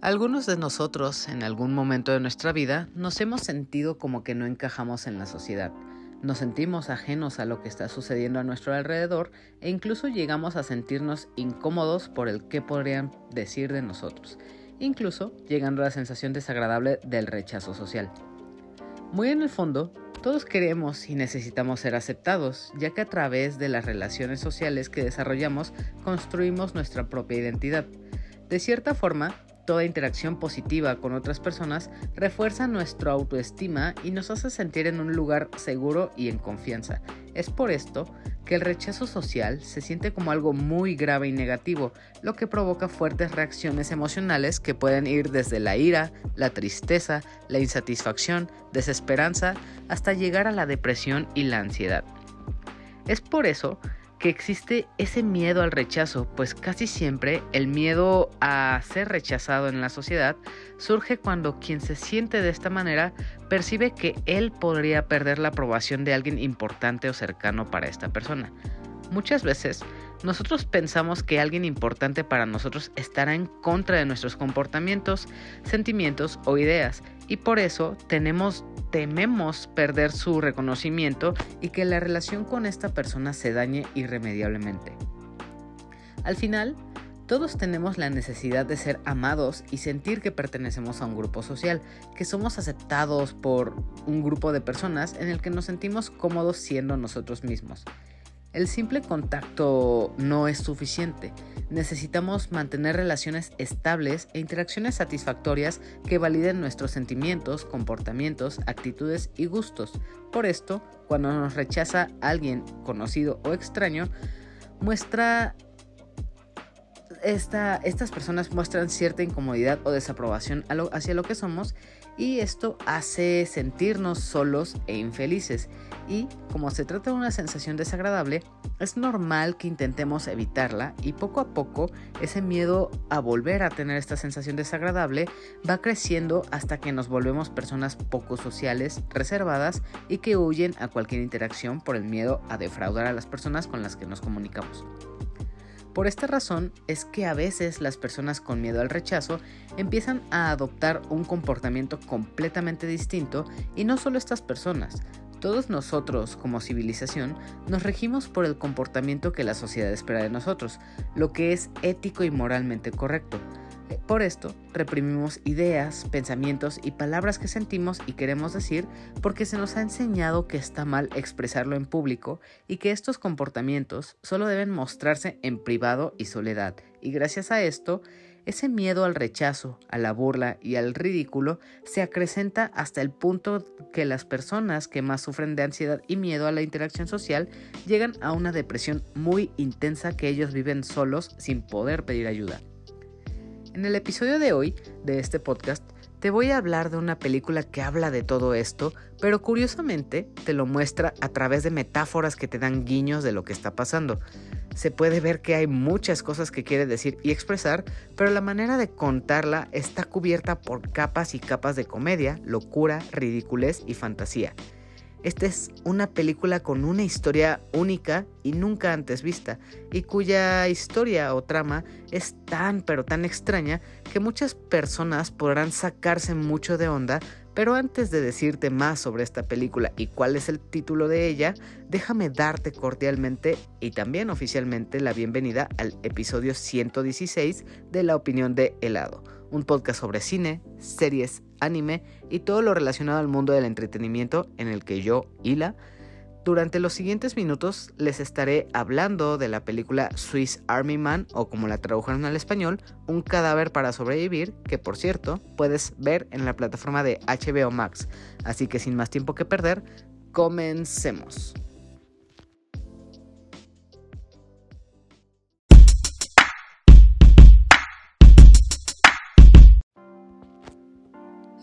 Algunos de nosotros en algún momento de nuestra vida nos hemos sentido como que no encajamos en la sociedad. Nos sentimos ajenos a lo que está sucediendo a nuestro alrededor e incluso llegamos a sentirnos incómodos por el qué podrían decir de nosotros, incluso llegando a la sensación desagradable del rechazo social. Muy en el fondo, todos queremos y necesitamos ser aceptados, ya que a través de las relaciones sociales que desarrollamos construimos nuestra propia identidad. De cierta forma, Toda interacción positiva con otras personas refuerza nuestra autoestima y nos hace sentir en un lugar seguro y en confianza. Es por esto que el rechazo social se siente como algo muy grave y negativo, lo que provoca fuertes reacciones emocionales que pueden ir desde la ira, la tristeza, la insatisfacción, desesperanza, hasta llegar a la depresión y la ansiedad. Es por eso que existe ese miedo al rechazo, pues casi siempre el miedo a ser rechazado en la sociedad surge cuando quien se siente de esta manera percibe que él podría perder la aprobación de alguien importante o cercano para esta persona. Muchas veces nosotros pensamos que alguien importante para nosotros estará en contra de nuestros comportamientos, sentimientos o ideas y por eso tenemos tememos perder su reconocimiento y que la relación con esta persona se dañe irremediablemente. Al final, todos tenemos la necesidad de ser amados y sentir que pertenecemos a un grupo social, que somos aceptados por un grupo de personas en el que nos sentimos cómodos siendo nosotros mismos. El simple contacto no es suficiente. Necesitamos mantener relaciones estables e interacciones satisfactorias que validen nuestros sentimientos, comportamientos, actitudes y gustos. Por esto, cuando nos rechaza alguien conocido o extraño, muestra estas personas muestran cierta incomodidad o desaprobación hacia lo que somos y esto hace sentirnos solos e infelices. Y como se trata de una sensación desagradable, es normal que intentemos evitarla y poco a poco ese miedo a volver a tener esta sensación desagradable va creciendo hasta que nos volvemos personas poco sociales, reservadas y que huyen a cualquier interacción por el miedo a defraudar a las personas con las que nos comunicamos. Por esta razón es que a veces las personas con miedo al rechazo empiezan a adoptar un comportamiento completamente distinto y no solo estas personas, todos nosotros como civilización nos regimos por el comportamiento que la sociedad espera de nosotros, lo que es ético y moralmente correcto. Por esto, reprimimos ideas, pensamientos y palabras que sentimos y queremos decir porque se nos ha enseñado que está mal expresarlo en público y que estos comportamientos solo deben mostrarse en privado y soledad. Y gracias a esto, ese miedo al rechazo, a la burla y al ridículo se acrecenta hasta el punto que las personas que más sufren de ansiedad y miedo a la interacción social llegan a una depresión muy intensa que ellos viven solos sin poder pedir ayuda. En el episodio de hoy de este podcast te voy a hablar de una película que habla de todo esto, pero curiosamente te lo muestra a través de metáforas que te dan guiños de lo que está pasando. Se puede ver que hay muchas cosas que quiere decir y expresar, pero la manera de contarla está cubierta por capas y capas de comedia, locura, ridiculez y fantasía. Esta es una película con una historia única y nunca antes vista, y cuya historia o trama es tan pero tan extraña que muchas personas podrán sacarse mucho de onda, pero antes de decirte más sobre esta película y cuál es el título de ella, déjame darte cordialmente y también oficialmente la bienvenida al episodio 116 de La opinión de helado un podcast sobre cine, series, anime y todo lo relacionado al mundo del entretenimiento en el que yo, Hila, durante los siguientes minutos les estaré hablando de la película Swiss Army Man o como la tradujeron al español, Un cadáver para sobrevivir, que por cierto puedes ver en la plataforma de HBO Max. Así que sin más tiempo que perder, comencemos.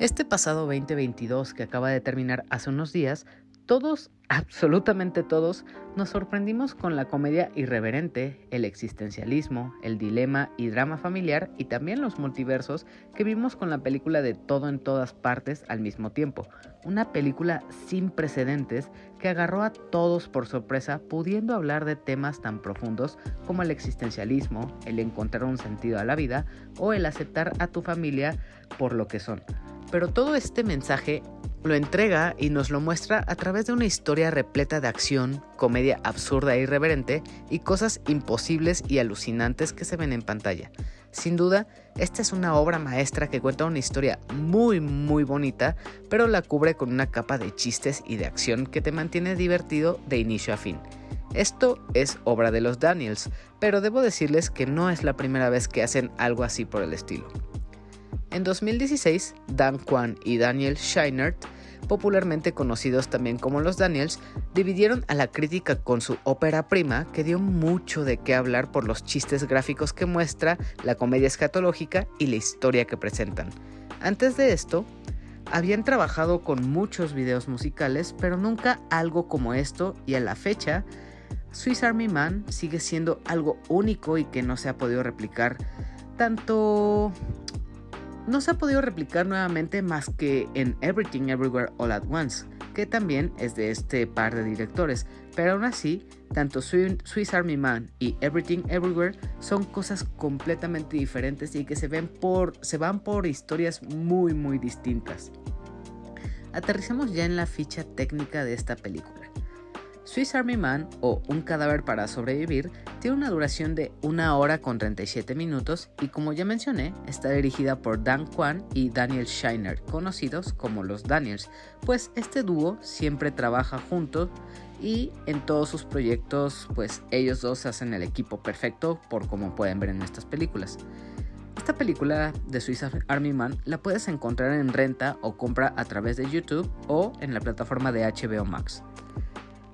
Este pasado 2022 que acaba de terminar hace unos días, Todos, absolutamente todos, nos sorprendimos con la comedia irreverente, el existencialismo, el dilema y drama familiar y también los multiversos que vimos con la película de Todo en todas partes al mismo tiempo. Una película sin precedentes que agarró a todos por sorpresa pudiendo hablar de temas tan profundos como el existencialismo, el encontrar un sentido a la vida o el aceptar a tu familia por lo que son. Pero todo este mensaje lo entrega y nos lo muestra a través de una historia repleta de acción, comedia absurda e irreverente y cosas imposibles y alucinantes que se ven en pantalla. Sin duda, esta es una obra maestra que cuenta una historia muy muy bonita, pero la cubre con una capa de chistes y de acción que te mantiene divertido de inicio a fin. Esto es obra de los Daniels, pero debo decirles que no es la primera vez que hacen algo así por el estilo. En 2016, Dan Kwan y Daniel Scheinert, popularmente conocidos también como los Daniels, dividieron a la crítica con su ópera prima que dio mucho de qué hablar por los chistes gráficos que muestra, la comedia escatológica y la historia que presentan. Antes de esto, habían trabajado con muchos videos musicales, pero nunca algo como esto y a la fecha, Swiss Army Man sigue siendo algo único y que no se ha podido replicar tanto no se ha podido replicar nuevamente más que en Everything Everywhere All at Once, que también es de este par de directores, pero aún así, tanto Swiss Army Man y Everything Everywhere son cosas completamente diferentes y que se, ven por, se van por historias muy muy distintas. Aterricemos ya en la ficha técnica de esta película. Swiss Army Man o Un cadáver para sobrevivir tiene una duración de 1 hora con 37 minutos y como ya mencioné, está dirigida por Dan Kwan y Daniel Shiner, conocidos como los Daniels, pues este dúo siempre trabaja juntos y en todos sus proyectos pues ellos dos hacen el equipo perfecto por como pueden ver en estas películas. Esta película de Swiss Army Man la puedes encontrar en renta o compra a través de YouTube o en la plataforma de HBO Max.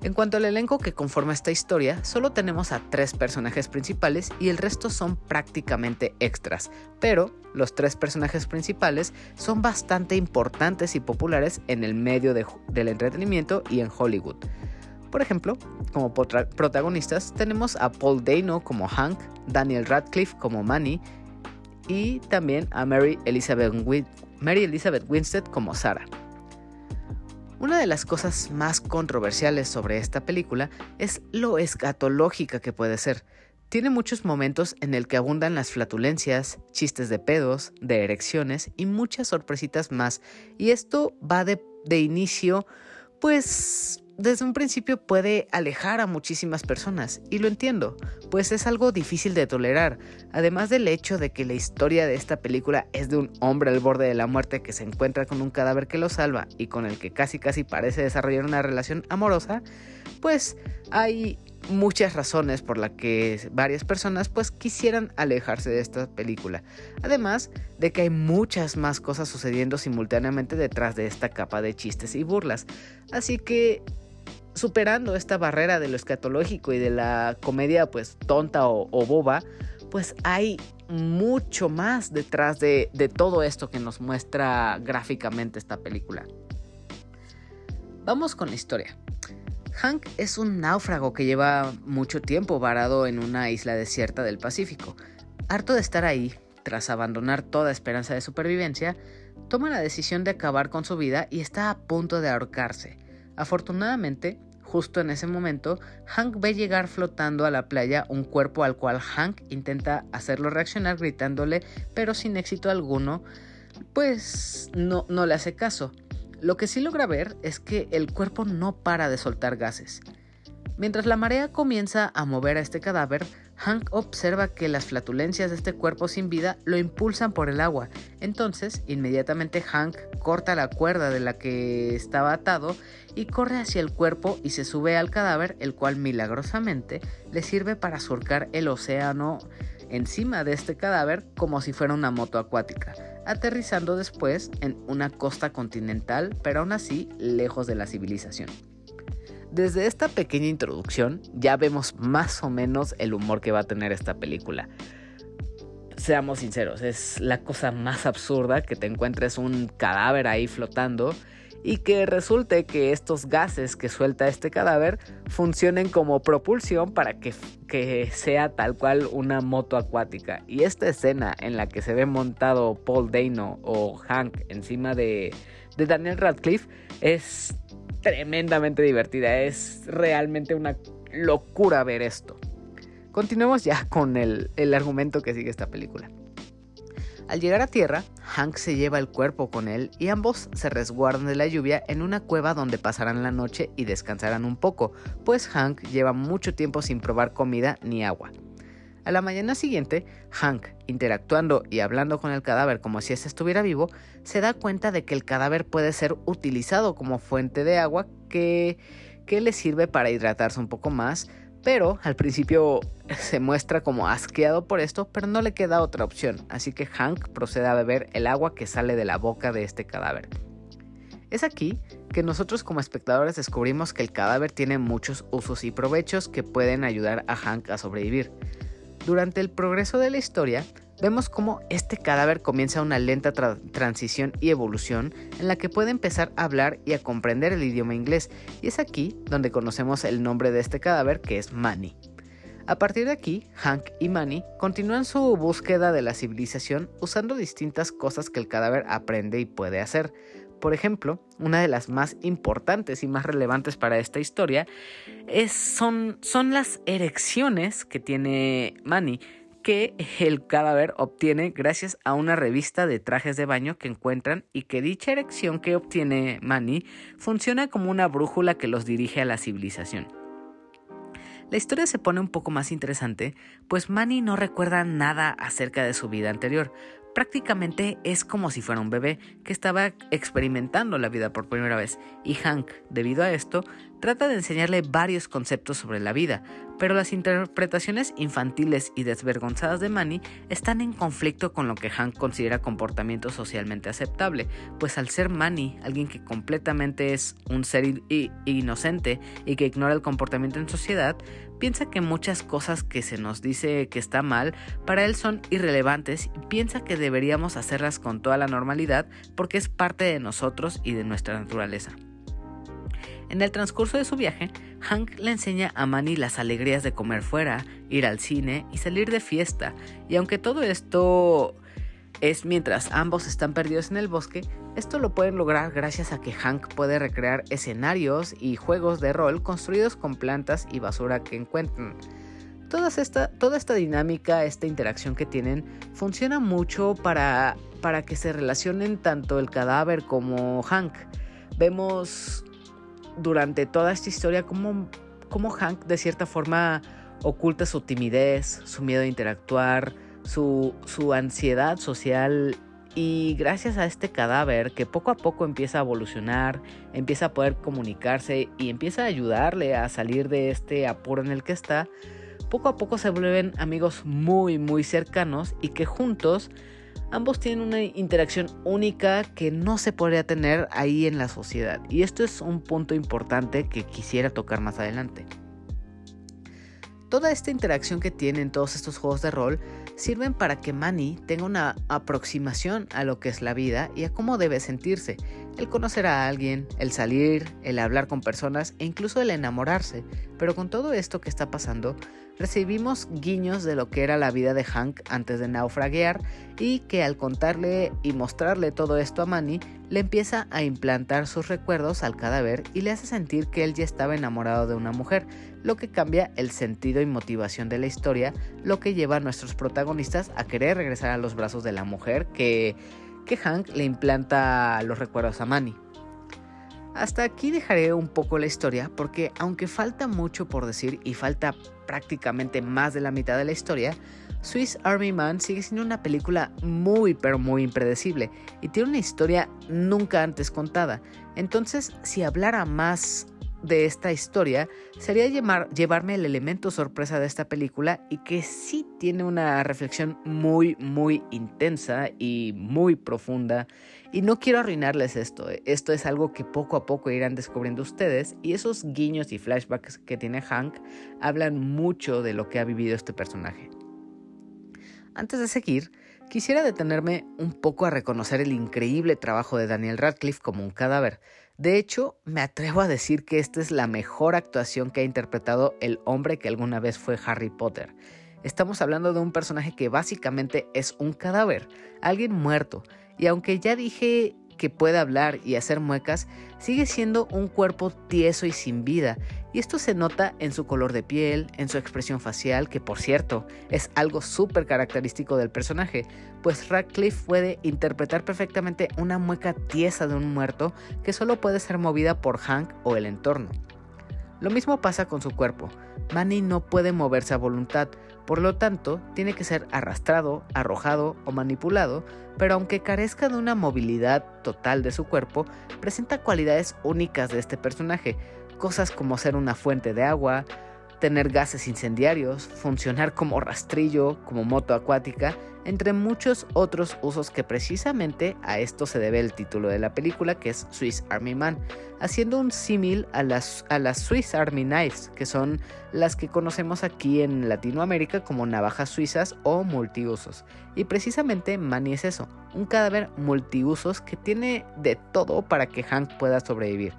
En cuanto al elenco que conforma esta historia, solo tenemos a tres personajes principales y el resto son prácticamente extras, pero los tres personajes principales son bastante importantes y populares en el medio del entretenimiento y en Hollywood. Por ejemplo, como protagonistas tenemos a Paul Dano como Hank, Daniel Radcliffe como Manny y también a Mary Elizabeth, Mary Elizabeth Winstead como Sarah. Una de las cosas más controversiales sobre esta película es lo escatológica que puede ser. Tiene muchos momentos en el que abundan las flatulencias, chistes de pedos, de erecciones y muchas sorpresitas más. Y esto va de, de inicio, pues desde un principio puede alejar a muchísimas personas, y lo entiendo, pues es algo difícil de tolerar, además del hecho de que la historia de esta película es de un hombre al borde de la muerte que se encuentra con un cadáver que lo salva y con el que casi casi parece desarrollar una relación amorosa, pues hay muchas razones por las que varias personas pues quisieran alejarse de esta película. Además de que hay muchas más cosas sucediendo simultáneamente detrás de esta capa de chistes y burlas. Así que superando esta barrera de lo escatológico y de la comedia pues tonta o, boba, pues hay mucho más detrás de, de, todo esto que nos muestra gráficamente esta película. Vamos con la historia. Hank es un náufrago que lleva mucho tiempo varado en una isla desierta del Pacífico. Harto de estar ahí, tras abandonar toda esperanza de supervivencia, toma la decisión de acabar con su vida y está a punto de ahorcarse. Afortunadamente, justo en ese momento, Hank ve llegar flotando a la playa un cuerpo al cual Hank intenta hacerlo reaccionar gritándole, pero sin éxito alguno, pues no, no le hace caso. Lo que sí logra ver es que el cuerpo no para de soltar gases. Mientras la marea comienza a mover a este cadáver, Hank observa que las flatulencias de este cuerpo sin vida lo impulsan por el agua. Entonces, inmediatamente Hank corta la cuerda de la que estaba atado y corre hacia el cuerpo y se sube al cadáver, el cual milagrosamente le sirve para surcar el océano encima de este cadáver como si fuera una moto acuática, aterrizando después en una costa continental, pero aún así lejos de la civilización. Desde esta pequeña introducción ya vemos más o menos el humor que va a tener esta película. Seamos sinceros, es la cosa más absurda que te encuentres un cadáver ahí flotando y que resulte que estos gases que suelta este cadáver funcionen como propulsión para que, que, sea tal cual una moto acuática. Y esta escena en la que se ve montado Paul Dano o Hank encima de, de Daniel Radcliffe es tremendamente divertida. Es realmente una locura ver esto. Continuemos ya con el, el argumento que sigue esta película. Al llegar a tierra, Hank se lleva el cuerpo con él y ambos se resguardan de la lluvia en una cueva donde pasarán la noche y descansarán un poco, pues Hank lleva mucho tiempo sin probar comida ni agua. A la mañana siguiente, Hank, interactuando y hablando con el cadáver como si éste estuviera vivo, se da cuenta de que el cadáver puede ser utilizado como fuente de agua que, que le sirve para hidratarse un poco más, pero al principio se muestra como asqueado por esto, pero no le queda otra opción, así que Hank procede a beber el agua que sale de la boca de este cadáver. Es aquí que nosotros como espectadores descubrimos que el cadáver tiene muchos usos y provechos que pueden ayudar a Hank a sobrevivir. Durante el progreso de la historia, vemos cómo este cadáver comienza una lenta transición y evolución en la que puede empezar a hablar y a comprender el idioma inglés, y es aquí donde conocemos el nombre de este cadáver que es Manny. A partir de aquí, Hank y Manny continúan su búsqueda de la civilización usando distintas cosas que el cadáver aprende y puede hacer. Por ejemplo, una de las más importantes y más relevantes para esta historia es, son, son las erecciones que tiene Manny, que el cadáver obtiene gracias a una revista de trajes de baño que encuentran y que dicha erección que obtiene Manny funciona como una brújula que los dirige a la civilización. La historia se pone un poco más interesante, pues Manny no recuerda nada acerca de su vida anterior, Prácticamente es como si fuera un bebé que estaba experimentando la vida por primera vez. Y Hank, debido a esto, trata de enseñarle varios conceptos sobre la vida, pero las interpretaciones infantiles y desvergonzadas de Manny están en conflicto con lo que Hank considera comportamiento socialmente aceptable, pues al ser Manny alguien que completamente es un ser inocente y que ignora el comportamiento en sociedad, piensa que muchas cosas que se nos dice que está mal para él son irrelevantes y piensa que deberíamos hacerlas con toda la normalidad porque es parte de nosotros y de nuestra naturaleza. En el transcurso de su viaje, Hank le enseña a Manny las alegrías de comer fuera, ir al cine y salir de fiesta, y aunque todo esto es mientras ambos están perdidos en el bosque, esto lo pueden lograr gracias a que Hank puede recrear escenarios y juegos de rol construidos con plantas y basura que encuentran. Toda esta, toda esta dinámica, esta interacción que tienen, funciona mucho para, para que se relacionen tanto el cadáver como Hank. Vemos durante toda esta historia cómo, cómo Hank de cierta forma oculta su timidez, su miedo a interactuar, su, ansiedad social. Y gracias a este cadáver que poco a poco empieza a evolucionar, empieza a poder comunicarse y empieza a ayudarle a salir de este apuro en el que está, poco a poco se vuelven amigos muy muy cercanos y que juntos ambos tienen una interacción única que no se podría tener ahí en la sociedad. Y esto es un punto importante que quisiera tocar más adelante. Toda esta interacción que tienen todos estos juegos de rol sirven para que Manny tenga una aproximación a lo que es la vida y a cómo debe sentirse, el conocer a alguien, el salir, el hablar con personas e incluso el enamorarse. Pero con todo esto que está pasando, recibimos guiños de lo que era la vida de Hank antes de naufraguear y que al contarle y mostrarle todo esto a Manny, le empieza a implantar sus recuerdos al cadáver y le hace sentir que él ya estaba enamorado de una mujer, lo que cambia el sentido y motivación de la historia, lo que lleva a nuestros protagonistas a querer regresar a los brazos de la mujer que, que Hank le implanta los recuerdos a Manny. Hasta aquí dejaré un poco la historia porque aunque falta mucho por decir y falta prácticamente más de la mitad de la historia, Swiss Army Man sigue siendo una película muy pero muy impredecible y tiene una historia nunca antes contada. Entonces, si hablara más de esta historia sería llevarme el elemento sorpresa de esta película y que sí tiene una reflexión muy muy intensa y muy profunda y no quiero arruinarles esto, esto es algo que poco a poco irán descubriendo ustedes y esos guiños y flashbacks que tiene Hank hablan mucho de lo que ha vivido este personaje. Antes de seguir, quisiera detenerme un poco a reconocer el increíble trabajo de Daniel Radcliffe como un cadáver. De hecho, me atrevo a decir que esta es la mejor actuación que ha interpretado el hombre que alguna vez fue Harry Potter. Estamos hablando de un personaje que básicamente es un cadáver, alguien muerto, y aunque ya dije que puede hablar y hacer muecas, sigue siendo un cuerpo tieso y sin vida, y esto se nota en su color de piel, en su expresión facial, que por cierto es algo súper característico del personaje, pues Radcliffe puede interpretar perfectamente una mueca tiesa de un muerto que solo puede ser movida por Hank o el entorno. Lo mismo pasa con su cuerpo. Manny no puede moverse a voluntad, por lo tanto, tiene que ser arrastrado, arrojado o manipulado, pero aunque carezca de una movilidad total de su cuerpo, presenta cualidades únicas de este personaje, cosas como ser una fuente de agua, tener gases incendiarios, funcionar como rastrillo, como moto acuática, entre muchos otros usos que precisamente a esto se debe el título de la película que es Swiss Army Man, haciendo un símil a las, a las Swiss Army Knives, que son las que conocemos aquí en Latinoamérica como navajas suizas o multiusos. Y precisamente Manny es eso, un cadáver multiusos que tiene de todo para que Hank pueda sobrevivir.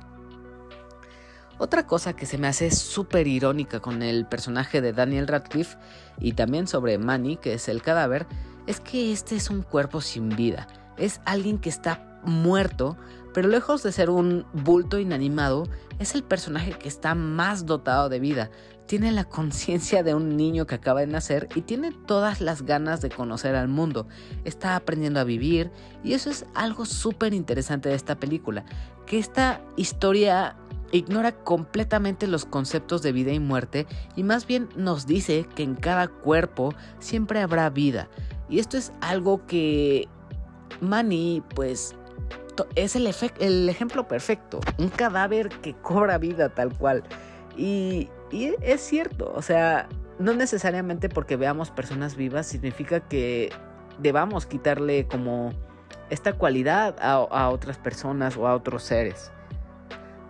Otra cosa que se me hace súper irónica con el personaje de Daniel Radcliffe y también sobre Manny, que es el cadáver, es que este es un cuerpo sin vida. Es alguien que está muerto, pero lejos de ser un bulto inanimado, es el personaje que está más dotado de vida. Tiene la conciencia de un niño que acaba de nacer y tiene todas las ganas de conocer al mundo. Está aprendiendo a vivir y eso es algo súper interesante de esta película. Que esta historia ignora completamente los conceptos de vida y muerte y más bien nos dice que en cada cuerpo siempre habrá vida. Y esto es algo que Manny pues es el, el ejemplo perfecto, un cadáver que cobra vida tal cual. Y, y es cierto, o sea, no necesariamente porque veamos personas vivas significa que debamos quitarle como esta cualidad a, a otras personas o a otros seres.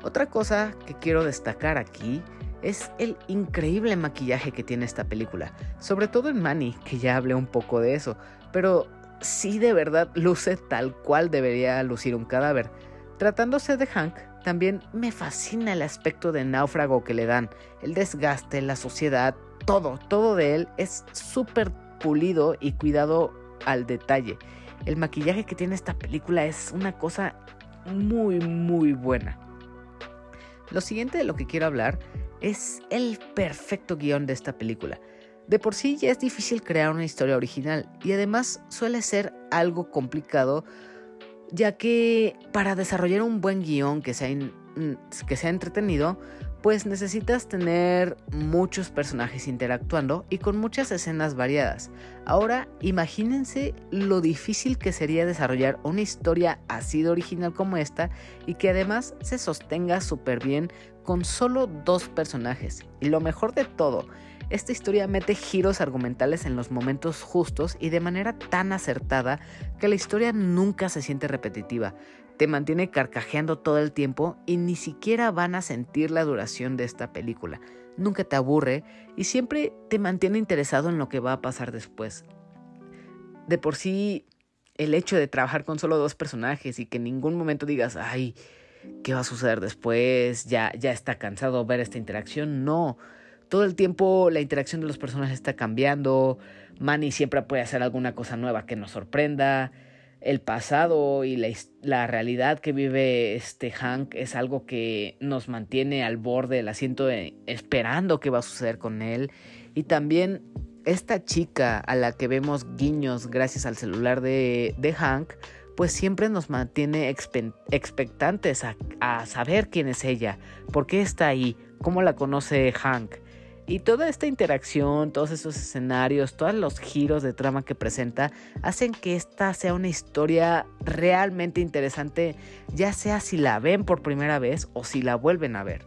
Otra cosa que quiero destacar aquí es el increíble maquillaje que tiene esta película, sobre todo en Manny, que ya hablé un poco de eso, pero sí de verdad luce tal cual debería lucir un cadáver. Tratándose de Hank, también me fascina el aspecto de náufrago que le dan, el desgaste, la suciedad, todo, todo de él es súper pulido y cuidado al detalle. El maquillaje que tiene esta película es una cosa muy, muy buena. Lo siguiente de lo que quiero hablar es el perfecto guion de esta película. De por sí ya es difícil crear una historia original y además suele ser algo complicado ya que para desarrollar un buen guion que sea, que sea entretenido pues necesitas tener muchos personajes interactuando y con muchas escenas variadas. Ahora imagínense lo difícil que sería desarrollar una historia así de original como esta y que además se sostenga súper bien con solo dos personajes. Y lo mejor de todo, esta historia mete giros argumentales en los momentos justos y de manera tan acertada que la historia nunca se siente repetitiva te mantiene carcajeando todo el tiempo y ni siquiera van a sentir la duración de esta película. Nunca te aburre y siempre te mantiene interesado en lo que va a pasar después. De por sí, el hecho de trabajar con solo dos personajes y que en ningún momento digas, ay, ¿qué va a suceder después? Ya, ya está cansado ver esta interacción. No. Todo el tiempo la interacción de los personajes está cambiando. Manny siempre puede hacer alguna cosa nueva que nos sorprenda el pasado y la, realidad que vive este Hank es algo que nos mantiene al borde del asiento esperando qué va a suceder con él. Y también esta chica a la que vemos guiños gracias al celular de, Hank, pues siempre nos mantiene expectantes a, a saber quién es ella, por qué está ahí, cómo la conoce Hank. Y toda esta interacción, todos esos escenarios, todos los giros de trama que presenta, hacen que esta sea una historia realmente interesante, ya sea si la ven por primera vez o si la vuelven a ver.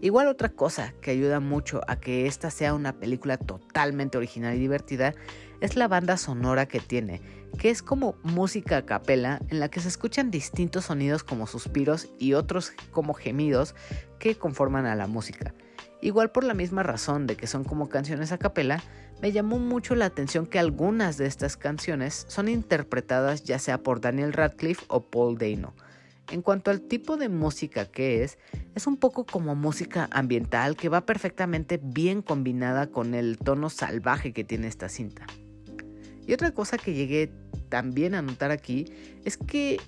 Igual otra cosa que ayuda mucho a que esta sea una película totalmente original y divertida es la banda sonora que tiene, que es como música a capela en la que se escuchan distintos sonidos como suspiros y otros como gemidos que conforman a la música. Igual por la misma razón de que son como canciones a capela, me llamó mucho la atención que algunas de estas canciones son interpretadas ya sea por Daniel Radcliffe o Paul Dano. En cuanto al tipo de música que es, es un poco como música ambiental que va perfectamente bien combinada con el tono salvaje que tiene esta cinta. Y otra cosa que llegué también a notar aquí es que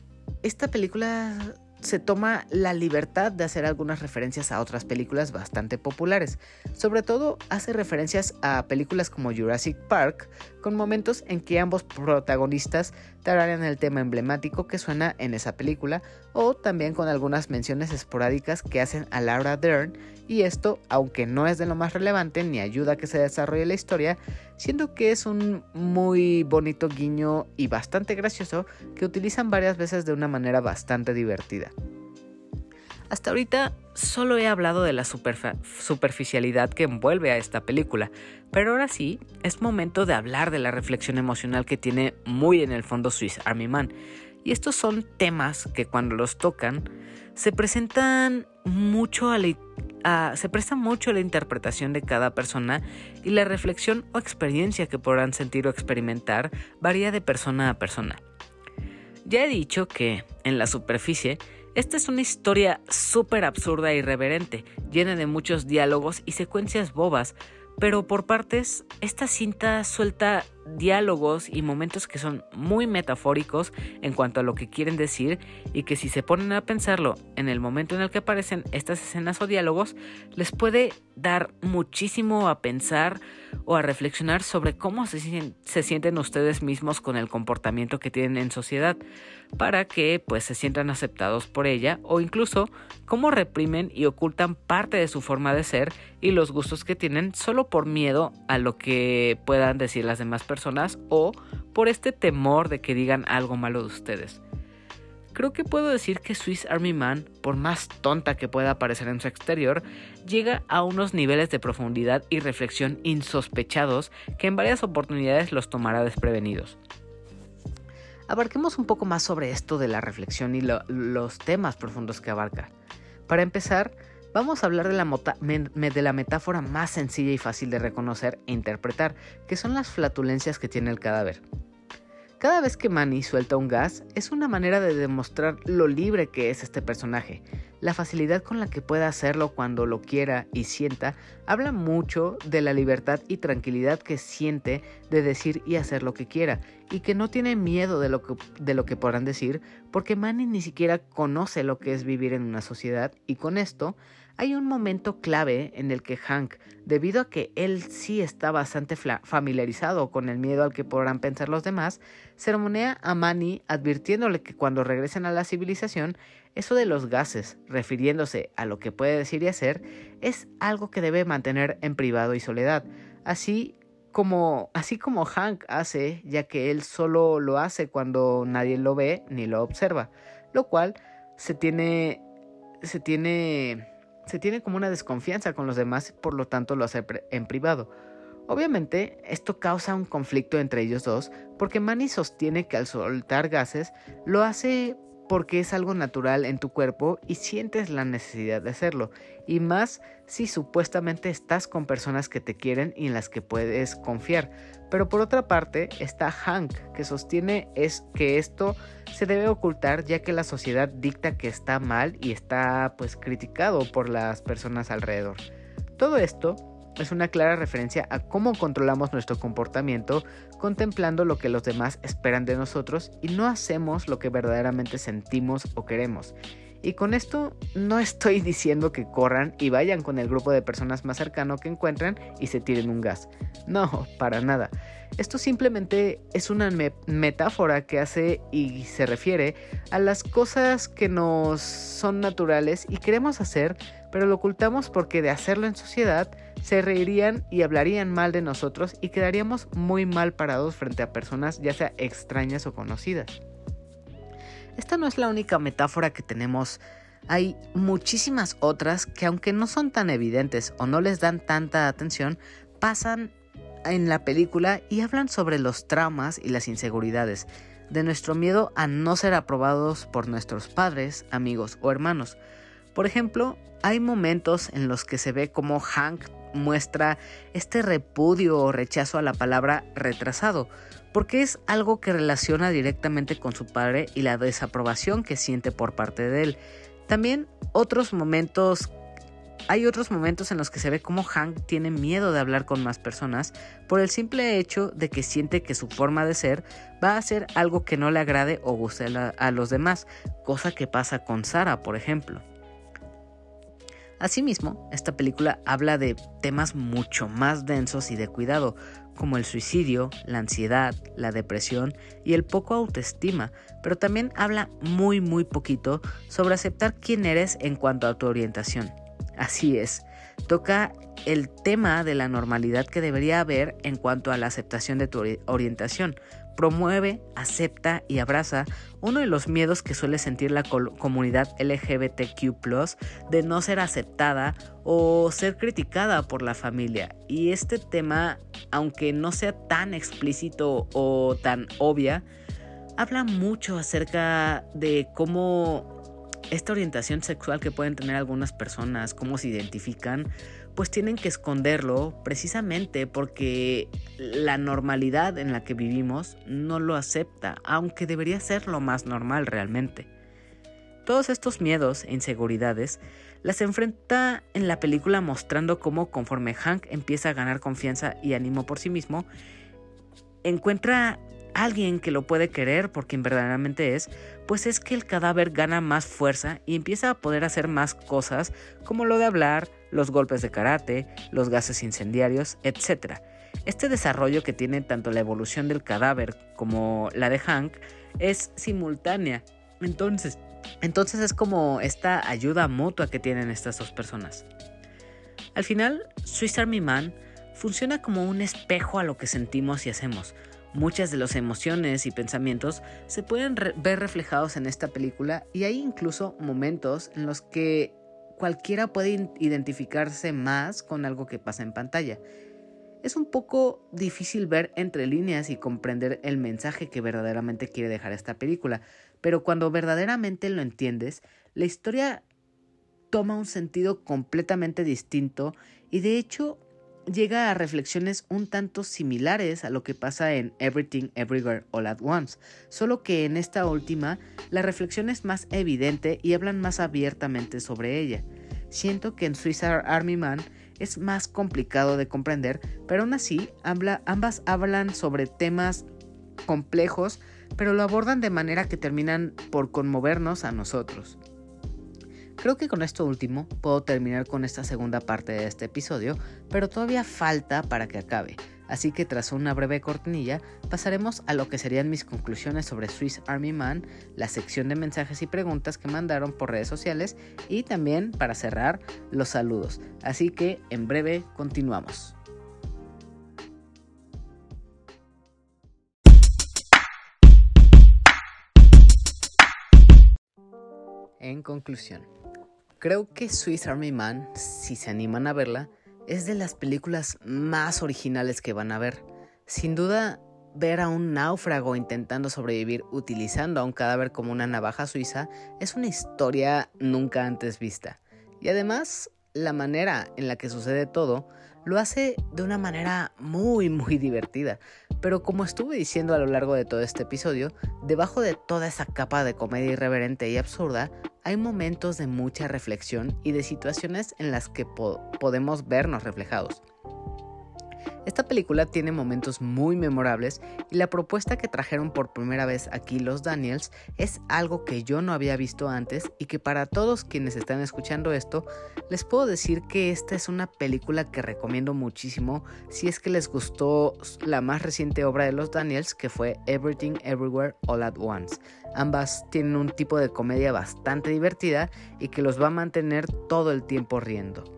esta película se toma la libertad de hacer algunas referencias a otras películas bastante populares. Sobre todo hace referencias a películas como Jurassic Park, con momentos en que ambos protagonistas tararean el tema emblemático que suena en esa película, o también con algunas menciones esporádicas que hacen a Laura Dern, y esto, aunque no es de lo más relevante ni ayuda a que se desarrolle la historia, siendo que es un muy bonito guiño y bastante gracioso que utilizan varias veces de una manera bastante divertida. Hasta ahorita solo he hablado de la superficialidad que envuelve a esta película, pero ahora sí es momento de hablar de la reflexión emocional que tiene muy en el fondo Swiss Army Man. Y estos son temas que cuando los tocan se presentan mucho a la, se presta mucho a la interpretación de cada persona y la reflexión o experiencia que podrán sentir o experimentar varía de persona a persona. Ya he dicho que, en la superficie, esta es una historia súper absurda e irreverente, llena de muchos diálogos y secuencias bobas, pero por partes, esta cinta suelta diálogos y momentos que son muy metafóricos en cuanto a lo que quieren decir y que si se ponen a pensarlo en el momento en el que aparecen estas escenas o diálogos, les puede dar muchísimo a pensar o a reflexionar sobre cómo se, sienten ustedes mismos con el comportamiento que tienen en sociedad para que pues se sientan aceptados por ella o incluso cómo reprimen y ocultan parte de su forma de ser y los gustos que tienen solo por miedo a lo que puedan decir las demás personas o por este temor de que digan algo malo de ustedes. Creo que puedo decir que Swiss Army Man, por más tonta que pueda parecer en su exterior, llega a unos niveles de profundidad y reflexión insospechados que en varias oportunidades los tomará desprevenidos. Abarquemos un poco más sobre esto de la reflexión y los temas profundos que abarca. Para empezar, vamos a hablar de la, de la metáfora más sencilla y fácil de reconocer e interpretar, que son las flatulencias que tiene el cadáver. Cada vez que Manny suelta un gas es una manera de demostrar lo libre que es este personaje. La facilidad con la que puede hacerlo cuando lo quiera y sienta habla mucho de la libertad y tranquilidad que siente de decir y hacer lo que quiera y que no tiene miedo de lo que, de lo que podrán decir porque Manny ni siquiera conoce lo que es vivir en una sociedad. Y con esto hay un momento clave en el que Hank, debido a que él sí está bastante familiarizado con el miedo al que podrán pensar los demás, sermonea a Manny advirtiéndole que cuando regresen a la civilización, eso de los gases, refiriéndose a lo que puede decir y hacer, es algo que debe mantener en privado y soledad, así como, así como Hank hace, ya que él solo lo hace cuando nadie lo ve ni lo observa, lo cual se tiene, se tiene se tiene como una desconfianza con los demás, por lo tanto lo hace en privado. Obviamente, esto causa un conflicto entre ellos dos, porque Manny sostiene que al soltar gases lo hace porque es algo natural en tu cuerpo y sientes la necesidad de hacerlo, y más si supuestamente estás con personas que te quieren y en las que puedes confiar. Pero por otra parte está Hank, que sostiene es que esto se debe ocultar ya que la sociedad dicta que está mal y está pues criticado por las personas alrededor. Todo esto es una clara referencia a cómo controlamos nuestro comportamiento contemplando lo que los demás esperan de nosotros y no hacemos lo que verdaderamente sentimos o queremos. Y con esto no estoy diciendo que corran y vayan con el grupo de personas más cercano que encuentren y se tiren un gas. No, para nada. Esto simplemente es una metáfora que hace y se refiere a las cosas que nos son naturales y queremos hacer, pero lo ocultamos porque de hacerlo en sociedad se reirían y hablarían mal de nosotros y quedaríamos muy mal parados frente a personas ya sea extrañas o conocidas. Esta no es la única metáfora que tenemos. Hay muchísimas otras que aunque no son tan evidentes o no les dan tanta atención, pasan en la película y hablan sobre los traumas y las inseguridades, de nuestro miedo a no ser aprobados por nuestros padres, amigos o hermanos. Por ejemplo, hay momentos en los que se ve como Hank muestra este repudio o rechazo a la palabra retrasado, porque es algo que relaciona directamente con su padre y la desaprobación que siente por parte de él. También otros momentos hay otros momentos en los que se ve como Hank tiene miedo de hablar con más personas por el simple hecho de que siente que su forma de ser va a ser algo que no le agrade o guste a los demás, cosa que pasa con Sara, por ejemplo. Asimismo, esta película habla de temas mucho más densos y de cuidado, como el suicidio, la ansiedad, la depresión y el poco autoestima, pero también habla muy muy poquito sobre aceptar quién eres en cuanto a tu orientación. Así es, toca el tema de la normalidad que debería haber en cuanto a la aceptación de tu orientación. Promueve, acepta y abraza uno de los miedos que suele sentir la comunidad LGBTQ de no ser aceptada o ser criticada por la familia. Y este tema, aunque no sea tan explícito o tan obvia, habla mucho acerca de cómo esta orientación sexual que pueden tener algunas personas, cómo se identifican, pues tienen que esconderlo precisamente porque la normalidad en la que vivimos no lo acepta, aunque debería ser lo más normal realmente. Todos estos miedos e inseguridades las enfrenta en la película mostrando cómo conforme Hank empieza a ganar confianza y ánimo por sí mismo, encuentra alguien que lo puede querer por quien verdaderamente es, pues es que el cadáver gana más fuerza y empieza a poder hacer más cosas como lo de hablar, los golpes de karate, los gases incendiarios, etc. Este desarrollo que tiene tanto la evolución del cadáver como la de Hank es simultánea. Entonces, entonces es como esta ayuda mutua que tienen estas dos personas. Al final, Swiss Army Man funciona como un espejo a lo que sentimos y hacemos, Muchas de las emociones y pensamientos se pueden ver reflejados en esta película y hay incluso momentos en los que cualquiera puede identificarse más con algo que pasa en pantalla. Es un poco difícil ver entre líneas y comprender el mensaje que verdaderamente quiere dejar esta película, pero cuando verdaderamente lo entiendes, la historia toma un sentido completamente distinto y de hecho llega a reflexiones un tanto similares a lo que pasa en Everything Everywhere All at Once, solo que en esta última la reflexión es más evidente y hablan más abiertamente sobre ella. Siento que en Swiss Army Man es más complicado de comprender, pero aún así ambas hablan sobre temas complejos, pero lo abordan de manera que terminan por conmovernos a nosotros. Creo que con esto último puedo terminar con esta segunda parte de este episodio, pero todavía falta para que acabe. Así que tras una breve cortinilla pasaremos a lo que serían mis conclusiones sobre Swiss Army Man, la sección de mensajes y preguntas que mandaron por redes sociales y también para cerrar los saludos. Así que en breve continuamos. En conclusión, Creo que Swiss Army Man, si se animan a verla, es de las películas más originales que van a ver. Sin duda, ver a un náufrago intentando sobrevivir utilizando a un cadáver como una navaja suiza es una historia nunca antes vista. Y además, la manera en la que sucede todo lo hace de una manera muy muy divertida. Pero como estuve diciendo a lo largo de todo este episodio, debajo de toda esa capa de comedia irreverente y absurda, hay momentos de mucha reflexión y de situaciones en las que podemos vernos reflejados. Esta película tiene momentos muy memorables y la propuesta que trajeron por primera vez aquí los Daniels es algo que yo no había visto antes y que para todos quienes están escuchando esto les puedo decir que esta es una película que recomiendo muchísimo si es que les gustó la más reciente obra de los Daniels que fue Everything Everywhere All at Once. Ambas tienen un tipo de comedia bastante divertida y que los va a mantener todo el tiempo riendo.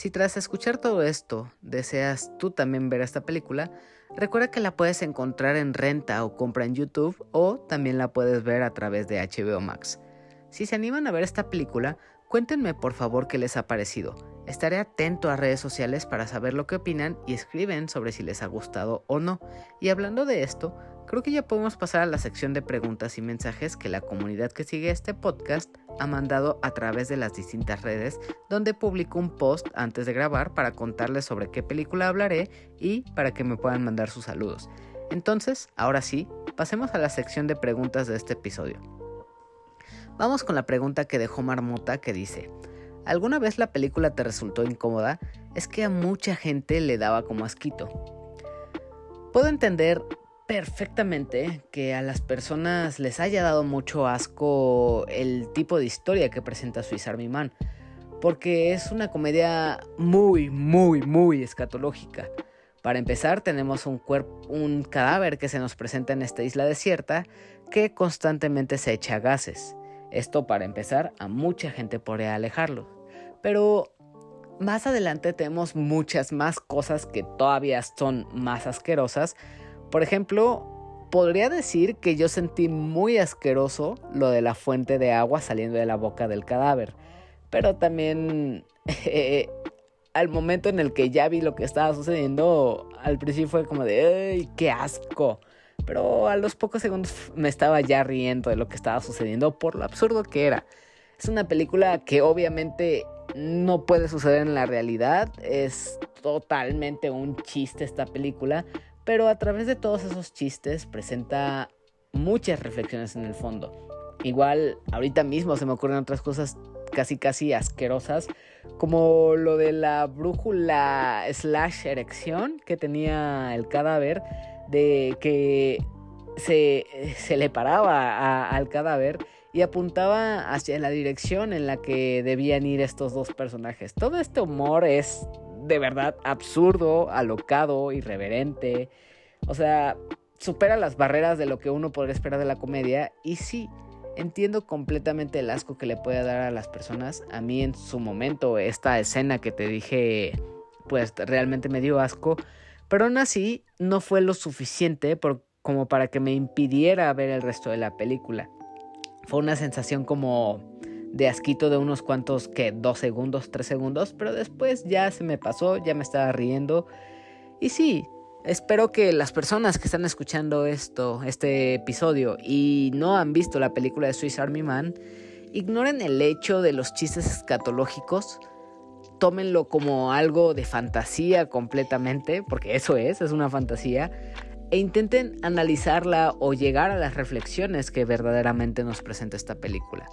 Si tras escuchar todo esto deseas tú también ver esta película, recuerda que la puedes encontrar en renta o compra en YouTube o también la puedes ver a través de HBO Max. Si se animan a ver esta película, cuéntenme por favor qué les ha parecido. Estaré atento a redes sociales para saber lo que opinan y escriben sobre si les ha gustado o no. Y hablando de esto, creo que ya podemos pasar a la sección de preguntas y mensajes que la comunidad que sigue este podcast ha mandado a través de las distintas redes, donde publico un post antes de grabar para contarles sobre qué película hablaré y para que me puedan mandar sus saludos. Entonces, ahora sí, pasemos a la sección de preguntas de este episodio. Vamos con la pregunta que dejó Marmota que dice, ¿alguna vez la película te resultó incómoda? Es que a mucha gente le daba como asquito. Puedo entender perfectamente que a las personas les haya dado mucho asco el tipo de historia que presenta Swiss Army Man, porque es una comedia muy, muy, muy escatológica. Para empezar, tenemos un, un cadáver que se nos presenta en esta isla desierta que constantemente se echa gases. Esto para empezar, a mucha gente podría alejarlo. Pero más adelante tenemos muchas más cosas que todavía son más asquerosas. Por ejemplo, podría decir que yo sentí muy asqueroso lo de la fuente de agua saliendo de la boca del cadáver. Pero también eh, al momento en el que ya vi lo que estaba sucediendo, al principio fue como de, ¡ay, qué asco! Pero a los pocos segundos me estaba ya riendo de lo que estaba sucediendo por lo absurdo que era. Es una película que obviamente no puede suceder en la realidad. Es totalmente un chiste esta película. Pero a través de todos esos chistes presenta muchas reflexiones en el fondo. Igual ahorita mismo se me ocurren otras cosas casi casi asquerosas como lo de la brújula slash erección que tenía el cadáver de que se, le paraba al cadáver y apuntaba hacia la dirección en la que debían ir estos dos personajes. Todo este humor es de verdad absurdo, alocado, irreverente. O sea, supera las barreras de lo que uno podría esperar de la comedia. Y sí, entiendo completamente el asco que le puede dar a las personas. A mí en su momento, esta escena que te dije, pues realmente me dio asco. Pero aún así, no fue lo suficiente como para que me impidiera ver el resto de la película. Fue una sensación como de asquito de unos cuantos, que dos segundos, tres segundos, pero después ya se me pasó, ya me estaba riendo. Y sí, espero que las personas que están escuchando esto, este episodio, y no han visto la película de Swiss Army Man, ignoren el hecho de los chistes escatológicos tómenlo como algo de fantasía completamente, porque eso es, es una fantasía, e intenten analizarla o llegar a las reflexiones que verdaderamente nos presenta esta película.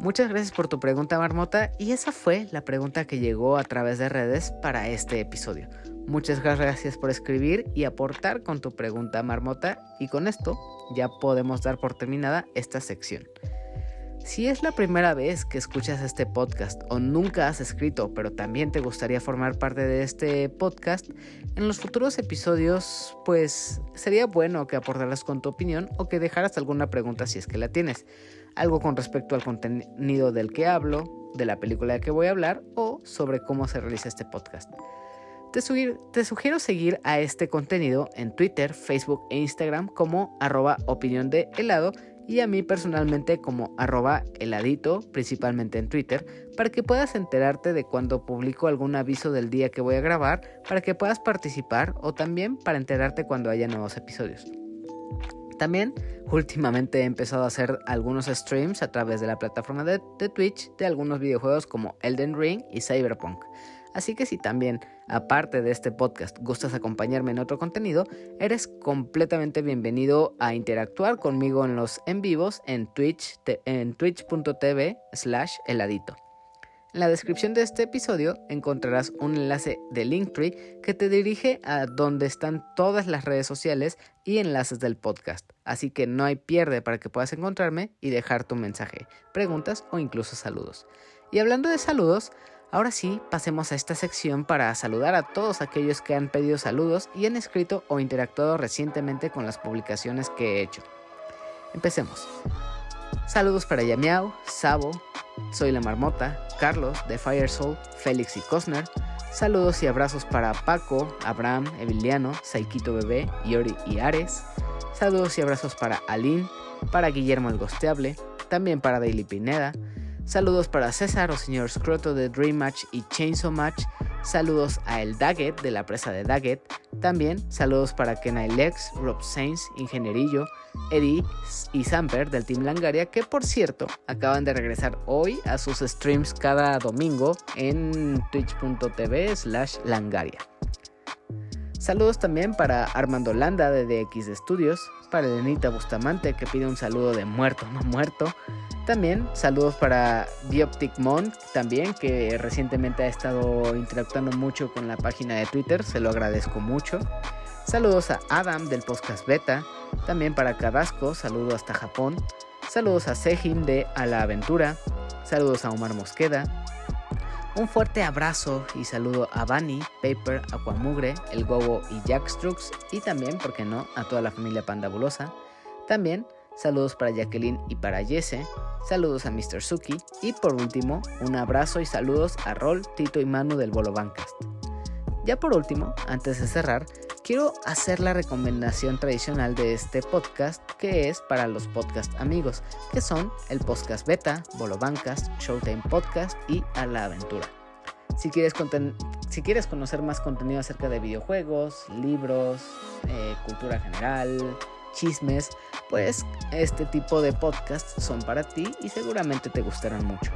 Muchas gracias por tu pregunta, Marmota, y esa fue la pregunta que llegó a través de redes para este episodio. Muchas gracias por escribir y aportar con tu pregunta, Marmota, y con esto ya podemos dar por terminada esta sección. Si es la primera vez que escuchas este podcast o nunca has escrito, pero también te gustaría formar parte de este podcast, en los futuros episodios, pues sería bueno que aportaras con tu opinión o que dejaras alguna pregunta si es que la tienes. Algo con respecto al contenido del que hablo, de la película de que voy a hablar o sobre cómo se realiza este podcast. Te, sugiero seguir a este contenido en Twitter, Facebook e Instagram como arroba opinión de helado y a mí personalmente como arroba heladito, principalmente en Twitter, para que puedas enterarte de cuando publico algún aviso del día que voy a grabar, para que puedas participar o también para enterarte cuando haya nuevos episodios. También últimamente he empezado a hacer algunos streams a través de la plataforma de, Twitch de algunos videojuegos como Elden Ring y Cyberpunk. Así que si también, aparte de este podcast, gustas acompañarme en otro contenido, eres completamente bienvenido a interactuar conmigo en los en vivos en Twitch en twitch.tv slash heladito. En la descripción de este episodio encontrarás un enlace de Linktree que te dirige a donde están todas las redes sociales y enlaces del podcast. Así que no hay pierde para que puedas encontrarme y dejar tu mensaje, preguntas o incluso saludos. Y hablando de saludos, Ahora sí, pasemos a esta sección para saludar a todos aquellos que han pedido saludos y han escrito o interactuado recientemente con las publicaciones que he hecho. Empecemos. Saludos para Yamiao, Sabo, Soy la Marmota, Carlos de Firesoul, Félix y Cosner. Saludos y abrazos para Paco, Abraham, Emiliano, Saikito Bebé, Yori y Ares. Saludos y abrazos para Aline, para Guillermo el Gosteable, también para Daily Pineda, Saludos para César o señor Scroto de Dream Match y Chainsaw Match. Saludos a El Daggett de la presa de Daggett. También saludos para Kenai Lex, Rob Sainz, Ingenierillo, Eddie y Samper del Team Langaria, que por cierto acaban de regresar hoy a sus streams cada domingo en twitch.tv slash langaria. Saludos también para Armando Landa de DX Studios, para Elenita Bustamante que pide un saludo de muerto, no muerto. También saludos para Bioptic Mon, también que recientemente ha estado interactuando mucho con la página de Twitter, se lo agradezco mucho. Saludos a Adam del podcast Beta, también para Cadasco, saludos hasta Japón. Saludos a Sejin de A la Aventura, saludos a Omar Mosqueda, un fuerte abrazo y saludo a Bunny, Paper, Aquamugre, El Gobo y Jackstrux y también, por qué no, a toda la familia pandabulosa. También saludos para Jacqueline y para Jesse, saludos a Mr. Suki y por último, un abrazo y saludos a Rol, Tito y Manu del Bolo Bancast. Ya por último, antes de cerrar, quiero hacer la recomendación tradicional de este podcast que es para los podcast amigos, que son el podcast beta, Bolo Bancast, Showtime Podcast y A la Aventura. Si quieres, si quieres conocer más contenido acerca de videojuegos, libros, eh, cultura general, chismes, pues este tipo de podcasts son para ti y seguramente te gustarán mucho.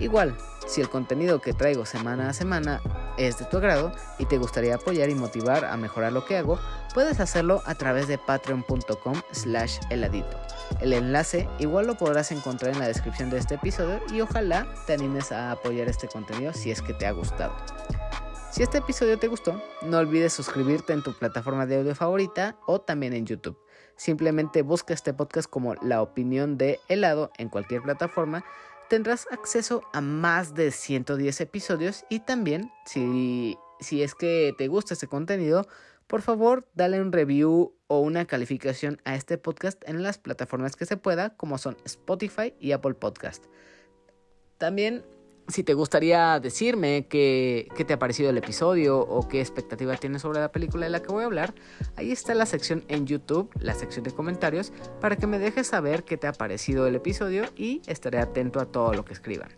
Igual, si el contenido que traigo semana a semana es de tu agrado y te gustaría apoyar y motivar a mejorar lo que hago, puedes hacerlo a través de patreon.com slash heladito. El enlace igual lo podrás encontrar en la descripción de este episodio y ojalá te animes a apoyar este contenido si es que te ha gustado. Si este episodio te gustó, no olvides suscribirte en tu plataforma de audio favorita o también en YouTube. Simplemente busca este podcast como La opinión de helado en cualquier plataforma tendrás acceso a más de 110 episodios y también si, si es que te gusta este contenido, por favor dale un review o una calificación a este podcast en las plataformas que se pueda como son Spotify y Apple Podcast. También si te gustaría decirme qué, te ha parecido el episodio o qué expectativa tienes sobre la película de la que voy a hablar, ahí está la sección en YouTube, la sección de comentarios, para que me dejes saber qué te ha parecido el episodio y estaré atento a todo lo que escriban.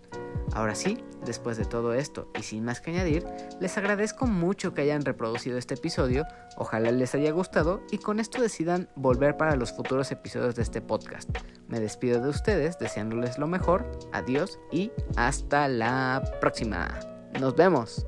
Ahora sí, después de todo esto y sin más que añadir, les agradezco mucho que hayan reproducido este episodio, ojalá les haya gustado y con esto decidan volver para los futuros episodios de este podcast. Me despido de ustedes deseándoles lo mejor, adiós y hasta la próxima. Nos vemos.